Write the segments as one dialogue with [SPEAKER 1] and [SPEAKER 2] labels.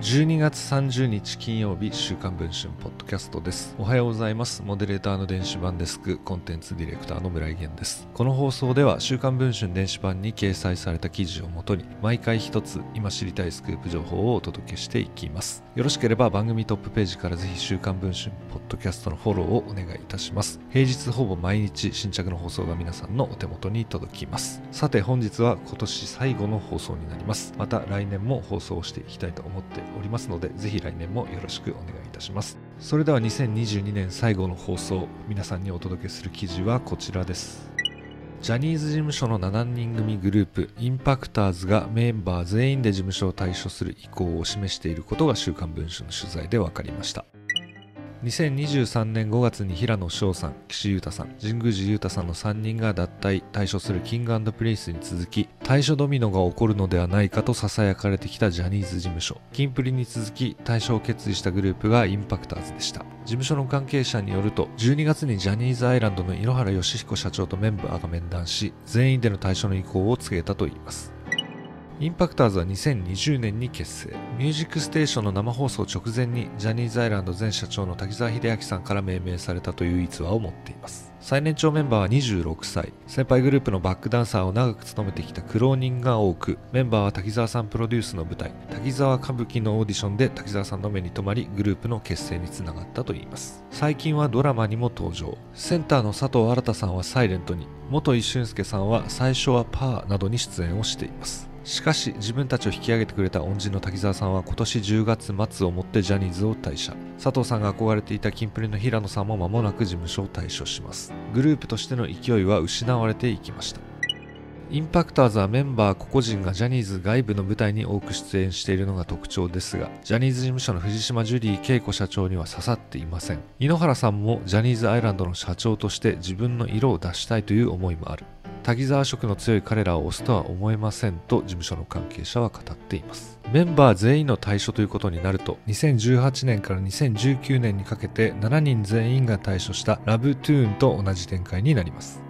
[SPEAKER 1] 12月30日金曜日週刊文春ポッドキャストです。おはようございます。モデレーターの電子版デスクコンテンツディレクターの村井源です。この放送では週刊文春電子版に掲載された記事をもとに毎回一つ今知りたいスクープ情報をお届けしていきます。よろしければ番組トップページからぜひ週刊文春ポッドキャストのフォローをお願いいたします。平日ほぼ毎日新着の放送が皆さんのお手元に届きます。さて本日は今年最後の放送になります。また来年も放送していきたいと思っておりますのでぜひ来年もよろしくお願いいたします。それでは2022年最後の放送皆さんにお届けする記事はこちらです。ジャニーズ事務所の7人組グループインパクターズがメンバー全員で事務所を退所する意向を示していることが週刊文春の取材で分かりました。2023年5月に平野翔さん、岸優太さん、神宮寺優太さんの3人が脱退、退所するキングプレイスに続き、退所ドミノが起こるのではないかと囁かれてきたジャニーズ事務所。キンプリに続き、退所を決意したグループがインパクターズでした。事務所の関係者によると、12月にジャニーズアイランドの井ノ原快彦社長とメンバーが面談し、全員での退所の意向を告げたといいます。インパクターズは2020年に結成。ミュージックステーションの生放送直前にジャニーズアイランド前社長の滝沢秀明さんから命名されたという逸話を持っています。最年長メンバーは26歳。先輩グループのバックダンサーを長く務めてきた苦労人が多く、メンバーは滝沢さんプロデュースの舞台、滝沢歌舞伎のオーディションで滝沢さんの目に留まり、グループの結成につながったといいます。最近はドラマにも登場。センターの佐藤新さんはサイレントに、元井俊介さんは最初はパーなどに出演をしています。しかし自分たちを引き上げてくれた恩人の滝沢さんは今年10月末をもってジャニーズを退社佐藤さんが憧れていたキンプリの平野さんも間もなく事務所を退所しますグループとしての勢いは失われていきましたインパクターズはメンバー個々人がジャニーズ外部の舞台に多く出演しているのが特徴ですが、ジャニーズ事務所の藤島ジュリー恵子社長には刺さっていません。井ノ原さんもジャニーズアイランドの社長として自分の色を出したいという思いもある。滝沢色の強い彼らを推すとは思えませんと事務所の関係者は語っています。メンバー全員の対処ということになると2018年から2019年にかけて7人全員が対処したラブトゥーンと同じ展開になります。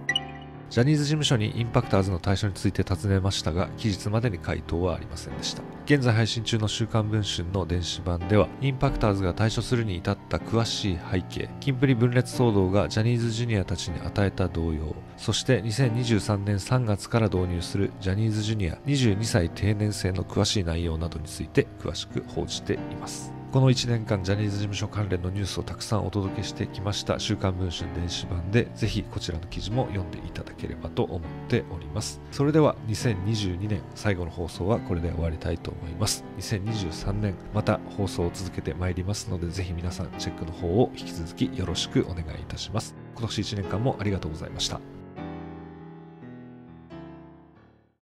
[SPEAKER 1] ジャニーズ事務所にインパクターズの対象について尋ねましたが、期日までに回答はありませんでした。現在配信中の週刊文春の電子版では、インパクターズが対処するに至った詳しい背景、キンプリ分裂騒動がジャニーズジュニアたちに与えた動揺、そして2023年3月から導入するジャニーズジュニア22歳定年制の詳しい内容などについて詳しく報じています。この1年間ジャニーズ事務所関連のニュースをたくさんお届けしてきました。週刊文春電子版でぜひこちらの記事も読んでいただければと思っております。それでは2022年最後の放送はこれで終わりたいと思います。2023年また放送を続けてまいりますのでぜひ皆さんチェックの方を引き続きよろしくお願いいたします。今年1年間もありがとうございました。